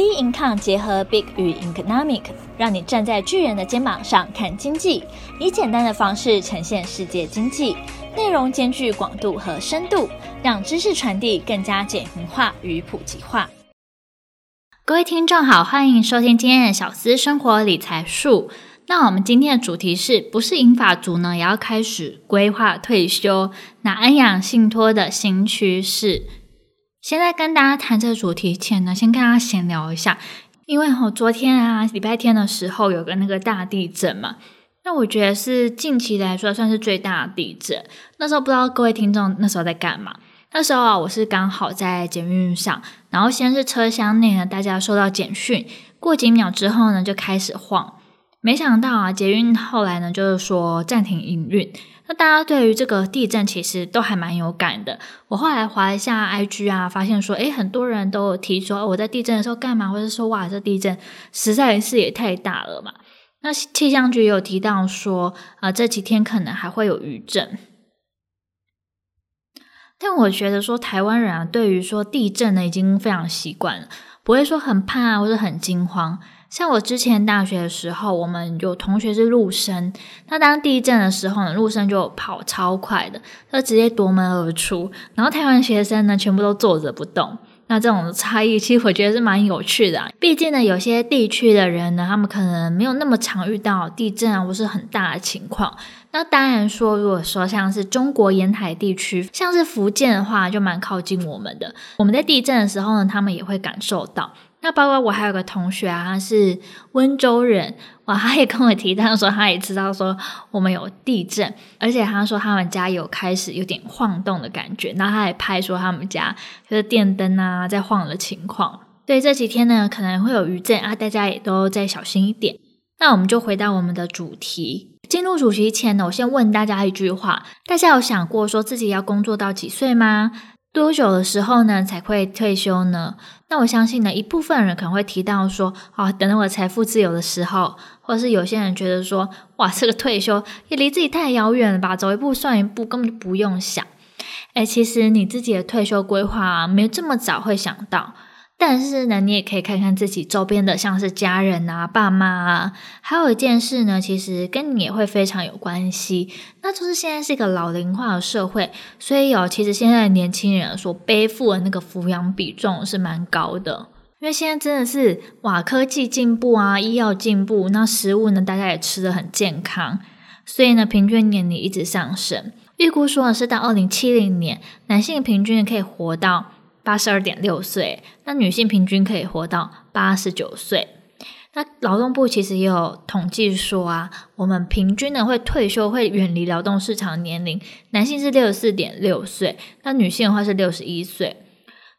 B Income 结合 Big 与 Economic，让你站在巨人的肩膀上看经济，以简单的方式呈现世界经济，内容兼具广度和深度，让知识传递更加简明化与普及化。各位听众好，欢迎收听今天的小资生活理财术。那我们今天的主题是不是银发族呢，也要开始规划退休？那安养信托的新趋势。现在跟大家谈这个主题前呢，先跟大家闲聊一下，因为我昨天啊，礼拜天的时候有个那个大地震嘛，那我觉得是近期来说算是最大的地震。那时候不知道各位听众那时候在干嘛？那时候啊，我是刚好在捷运上，然后先是车厢内呢，大家收到简讯，过几秒之后呢，就开始晃。没想到啊，捷运后来呢，就是说暂停营运。那大家对于这个地震其实都还蛮有感的。我后来滑一下 IG 啊，发现说，诶，很多人都有提出我在地震的时候干嘛，或者说哇，这地震实在是也太大了嘛。那气象局有提到说，啊、呃，这几天可能还会有余震。但我觉得说，台湾人啊，对于说地震呢，已经非常习惯了，不会说很怕，或者很惊慌。像我之前大学的时候，我们有同学是陆生，那当地震的时候呢，陆生就跑超快的，他直接夺门而出，然后台湾学生呢，全部都坐着不动。那这种差异，其实我觉得是蛮有趣的啊。毕竟呢，有些地区的人呢，他们可能没有那么常遇到地震啊，或是很大的情况。那当然说，如果说像是中国沿海地区，像是福建的话，就蛮靠近我们的。我们在地震的时候呢，他们也会感受到。那包括我还有个同学啊，他是温州人，哇，他也跟我提到说，他也知道说我们有地震，而且他说他们家有开始有点晃动的感觉，那他也拍说他们家就是电灯啊在晃的情况。所以这几天呢，可能会有余震啊，大家也都再小心一点。那我们就回到我们的主题，进入主题前呢，我先问大家一句话：大家有想过说自己要工作到几岁吗？多久的时候呢才会退休呢？那我相信呢，一部分人可能会提到说，啊，等到我财富自由的时候，或者是有些人觉得说，哇，这个退休也离自己太遥远了吧，走一步算一步，根本就不用想。诶，其实你自己的退休规划啊，没这么早会想到。但是呢，你也可以看看自己周边的，像是家人啊、爸妈啊，还有一件事呢，其实跟你也会非常有关系。那就是现在是一个老龄化的社会，所以有其实现在的年轻人所背负的那个抚养比重是蛮高的。因为现在真的是哇，科技进步啊，医药进步，那食物呢，大家也吃的很健康，所以呢，平均年龄一直上升。预估说的是到二零七零年，男性平均可以活到。八十二点六岁，那女性平均可以活到八十九岁。那劳动部其实也有统计说啊，我们平均呢会退休会远离劳动市场年龄，男性是六十四点六岁，那女性的话是六十一岁。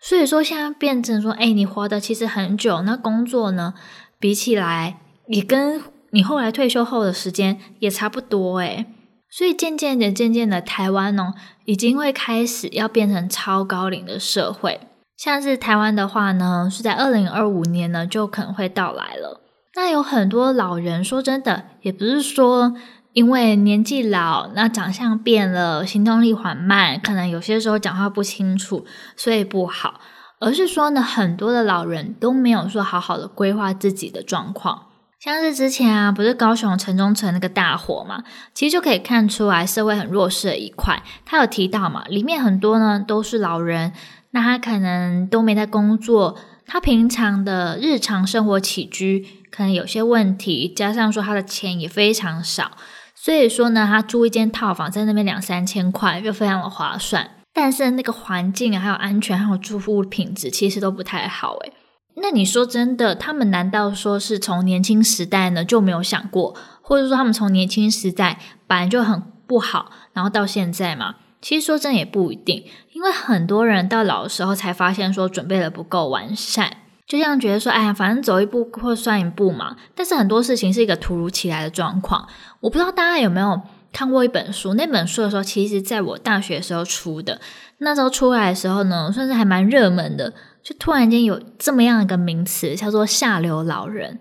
所以说现在变成说，哎，你活得其实很久，那工作呢比起来，你跟你后来退休后的时间也差不多诶。所以渐渐的，渐渐的，台湾哦，已经会开始要变成超高龄的社会。像是台湾的话呢，是在二零二五年呢，就可能会到来了。那有很多老人，说真的，也不是说因为年纪老，那长相变了，行动力缓慢，可能有些时候讲话不清楚，所以不好，而是说呢，很多的老人都没有说好好的规划自己的状况。像是之前啊，不是高雄城中城那个大火嘛，其实就可以看出来社会很弱势的一块。他有提到嘛，里面很多呢都是老人，那他可能都没在工作，他平常的日常生活起居可能有些问题，加上说他的钱也非常少，所以说呢，他租一间套房在那边两三千块就非常的划算，但是那个环境还有安全还有住户品质其实都不太好诶。那你说真的，他们难道说是从年轻时代呢就没有想过，或者说他们从年轻时代本来就很不好，然后到现在嘛？其实说真的也不一定，因为很多人到老的时候才发现说准备的不够完善，就像觉得说，哎呀，反正走一步或算一步嘛。但是很多事情是一个突如其来的状况，我不知道大家有没有看过一本书，那本书的时候，其实在我大学时候出的，那时候出来的时候呢，算是还蛮热门的。就突然间有这么样一个名词，叫做“下流老人”。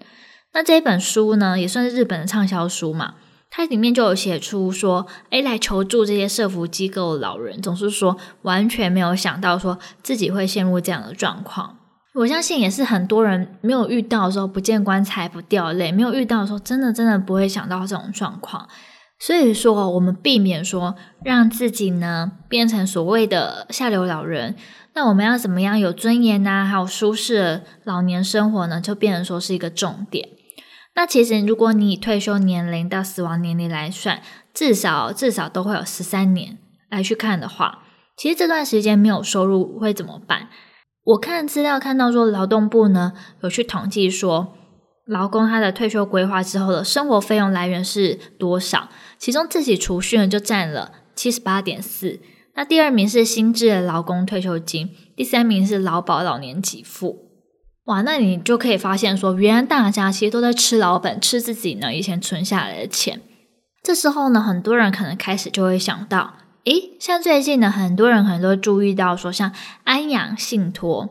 那这一本书呢，也算是日本的畅销书嘛。它里面就有写出说，诶，来求助这些社福机构的老人，总是说完全没有想到说自己会陷入这样的状况。我相信也是很多人没有遇到的时候，不见棺材不掉泪，没有遇到的时候，真的真的不会想到这种状况。所以说，我们避免说让自己呢变成所谓的下流老人。那我们要怎么样有尊严呐、还有舒适的老年生活呢？就变成说是一个重点。那其实，如果你以退休年龄到死亡年龄来算，至少至少都会有十三年来去看的话，其实这段时间没有收入会怎么办？我看资料看到说，劳动部呢有去统计说。劳工他的退休规划之后的生活费用来源是多少？其中自己储蓄呢就占了七十八点四。那第二名是新制的劳工退休金，第三名是劳保老年给付。哇，那你就可以发现说，原来大家其实都在吃老本，吃自己呢以前存下来的钱。这时候呢，很多人可能开始就会想到，诶，像最近呢，很多人可能都注意到说，像安阳信托。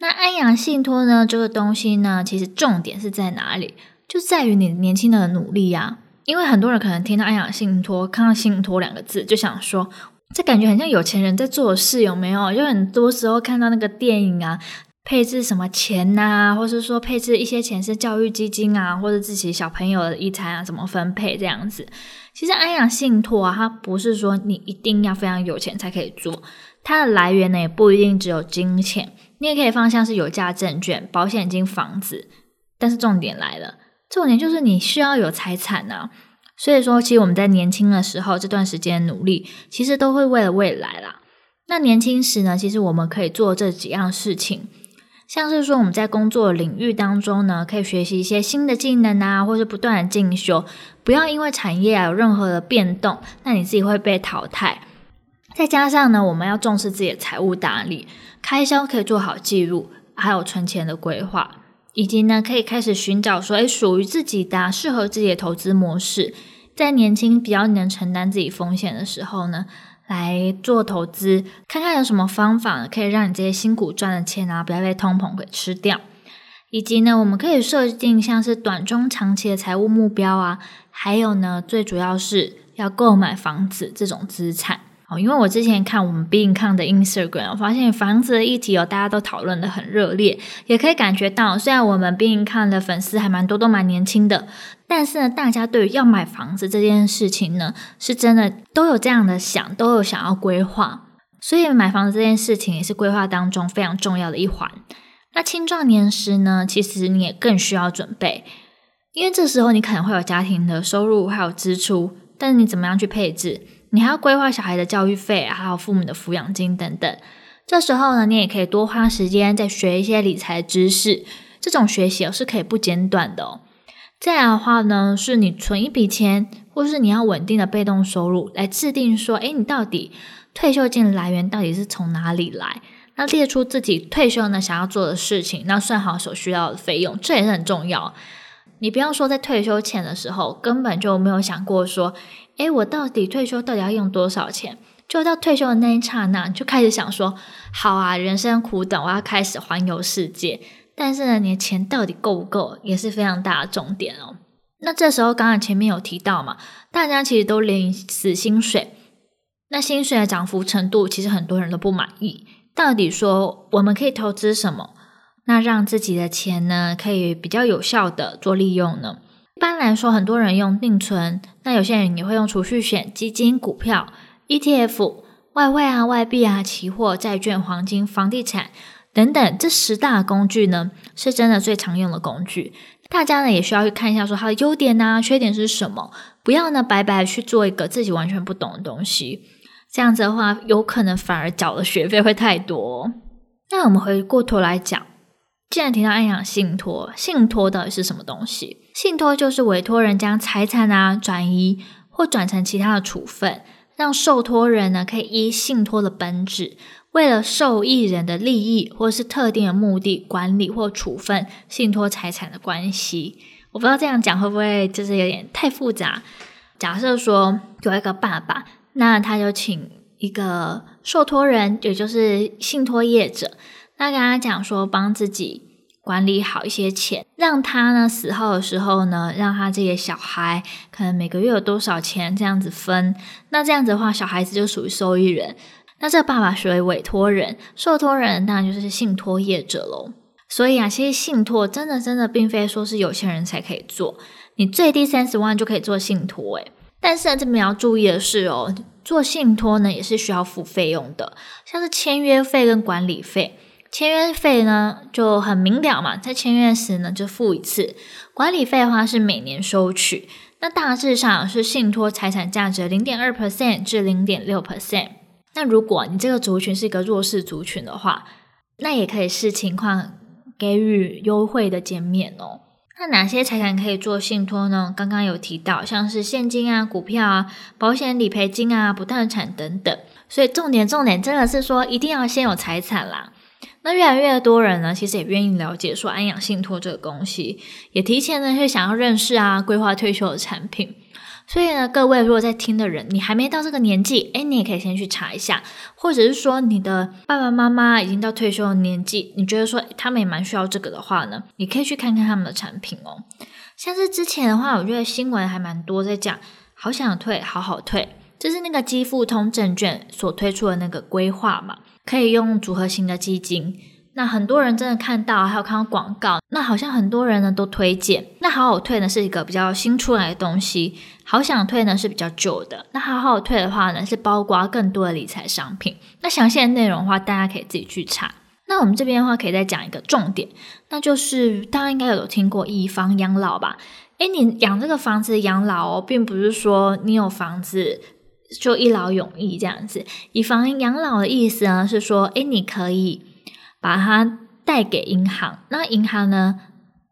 那安阳信托呢？这个东西呢，其实重点是在哪里？就在于你年轻的努力呀。因为很多人可能听到安阳信托，看到信托两个字，就想说，这感觉很像有钱人在做事，有没有？就很多时候看到那个电影啊，配置什么钱呐，或是说配置一些钱是教育基金啊，或者自己小朋友的遗产啊，怎么分配这样子。其实安养信托啊，它不是说你一定要非常有钱才可以做，它的来源呢，也不一定只有金钱。你也可以放像是有价证券、保险金、房子，但是重点来了，重点就是你需要有财产啊。所以说，其实我们在年轻的时候这段时间努力，其实都会为了未来啦。那年轻时呢，其实我们可以做这几样事情，像是说我们在工作领域当中呢，可以学习一些新的技能啊，或是不断的进修，不要因为产业啊有任何的变动，那你自己会被淘汰。再加上呢，我们要重视自己的财务打理。开销可以做好记录，还有存钱的规划，以及呢，可以开始寻找说，诶，属于自己的、适合自己的投资模式，在年轻比较能承担自己风险的时候呢，来做投资，看看有什么方法可以让你这些辛苦赚的钱啊，不要被通膨给吃掉，以及呢，我们可以设定像是短中长期的财务目标啊，还有呢，最主要是要购买房子这种资产。哦，因为我之前看我们 Being 的 Instagram，我发现房子的议题哦，大家都讨论得很热烈，也可以感觉到，虽然我们 Being 的粉丝还蛮多，都蛮年轻的，但是呢，大家对于要买房子这件事情呢，是真的都有这样的想，都有想要规划，所以买房子这件事情也是规划当中非常重要的一环。那青壮年时呢，其实你也更需要准备，因为这时候你可能会有家庭的收入还有支出，但是你怎么样去配置？你还要规划小孩的教育费，还有父母的抚养金等等。这时候呢，你也可以多花时间再学一些理财知识。这种学习是可以不间断的哦。再来的话呢，是你存一笔钱，或是你要稳定的被动收入，来制定说，诶，你到底退休金来源到底是从哪里来？那列出自己退休呢想要做的事情，那算好所需要的费用，这也是很重要。你不要说在退休前的时候根本就没有想过说。诶，我到底退休到底要用多少钱？就到退休的那一刹那，就开始想说：好啊，人生苦短，我要开始环游世界。但是呢，你的钱到底够不够，也是非常大的重点哦。那这时候，刚刚前面有提到嘛，大家其实都领死薪水，那薪水的涨幅程度，其实很多人都不满意。到底说我们可以投资什么？那让自己的钱呢，可以比较有效的做利用呢？一般来说，很多人用定存，那有些人也会用储蓄险、基金、股票、ETF、外汇啊、外币啊、期货、债券、黄金、房地产等等。这十大工具呢，是真的最常用的工具。大家呢也需要去看一下，说它的优点啊、缺点是什么，不要呢白白去做一个自己完全不懂的东西。这样子的话，有可能反而缴的学费会太多。那我们回过头来讲。既然提到安养信托，信托到底是什么东西？信托就是委托人将财产啊转移或转成其他的处分，让受托人呢可以依信托的本质，为了受益人的利益或是特定的目的管理或处分信托财产的关系。我不知道这样讲会不会就是有点太复杂。假设说有一个爸爸，那他就请一个受托人，也就是信托业者。那跟他讲说，帮自己管理好一些钱，让他呢死后的时候呢，让他这些小孩可能每个月有多少钱这样子分。那这样子的话，小孩子就属于受益人。那这个爸爸属于委托人，受托人当然就是信托业者喽。所以啊，其实信托真的真的并非说是有钱人才可以做，你最低三十万就可以做信托诶。但是呢，这边要注意的是哦，做信托呢也是需要付费用的，像是签约费跟管理费。签约费呢就很明了嘛，在签约时呢就付一次，管理费的话是每年收取。那大致上是信托财产价值零点二 percent 至零点六 percent。那如果你这个族群是一个弱势族群的话，那也可以视情况给予优惠的减免哦。那哪些财产可以做信托呢？刚刚有提到，像是现金啊、股票啊、保险理赔金啊、不动产等等。所以重点重点真的是说，一定要先有财产啦。那越来越多人呢，其实也愿意了解说安养信托这个东西，也提前呢去想要认识啊，规划退休的产品。所以呢，各位如果在听的人，你还没到这个年纪，诶，你也可以先去查一下，或者是说你的爸爸妈妈已经到退休的年纪，你觉得说他们也蛮需要这个的话呢，你可以去看看他们的产品哦。像是之前的话，我觉得新闻还蛮多在讲，好想退，好好退，就是那个基富通证券所推出的那个规划嘛，可以用组合型的基金。那很多人真的看到，还有看到广告，那好像很多人呢都推荐。那好好退呢是一个比较新出来的东西，好想退呢是比较旧的。那好好退的话呢是包括更多的理财商品。那详细的内容的话，大家可以自己去查。那我们这边的话可以再讲一个重点，那就是大家应该有听过以房养老吧？诶，你养这个房子养老哦，并不是说你有房子就一劳永逸这样子。以房养老的意思呢是说，诶，你可以。把它贷给银行，那银行呢，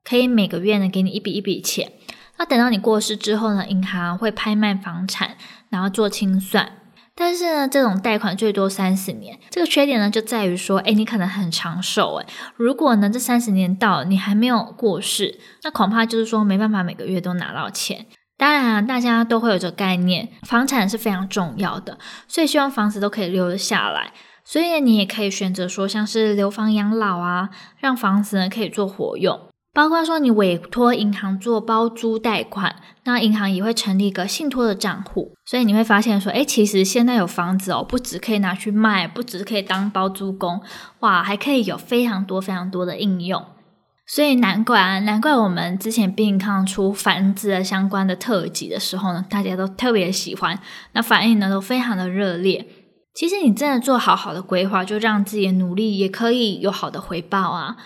可以每个月呢给你一笔一笔钱。那等到你过世之后呢，银行会拍卖房产，然后做清算。但是呢，这种贷款最多三十年。这个缺点呢，就在于说，诶，你可能很长寿，诶，如果呢这三十年到，你还没有过世，那恐怕就是说没办法每个月都拿到钱。当然啊，大家都会有这个概念，房产是非常重要的，所以希望房子都可以留得下来。所以你也可以选择说，像是留房养老啊，让房子呢可以做活用，包括说你委托银行做包租贷款，那银行也会成立一个信托的账户。所以你会发现说，诶，其实现在有房子哦，不只可以拿去卖，不只可以当包租公，哇，还可以有非常多非常多的应用。所以难怪啊，难怪我们之前病康出繁殖的相关的特辑的时候呢，大家都特别喜欢，那反应呢都非常的热烈。其实你真的做好好的规划，就让自己的努力也可以有好的回报啊。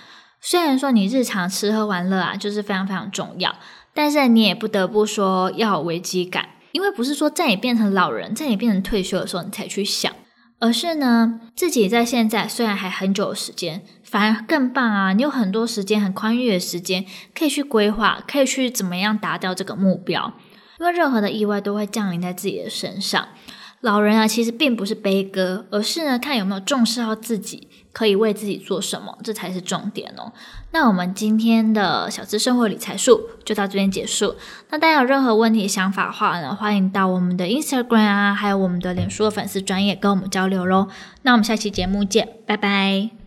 虽然说你日常吃喝玩乐啊，就是非常非常重要，但是你也不得不说要有危机感，因为不是说在你变成老人，在你变成退休的时候你才去想，而是呢自己在现在虽然还很久的时间，反而更棒啊！你有很多时间，很宽裕的时间，可以去规划，可以去怎么样达到这个目标，因为任何的意外都会降临在自己的身上。老人啊，其实并不是悲歌，而是呢，看有没有重视到自己，可以为自己做什么，这才是重点哦。那我们今天的小资生活理财术就到这边结束。那大家有任何问题、想法的话呢，欢迎到我们的 Instagram 啊，还有我们的脸书的粉丝专页跟我们交流喽。那我们下期节目见，拜拜。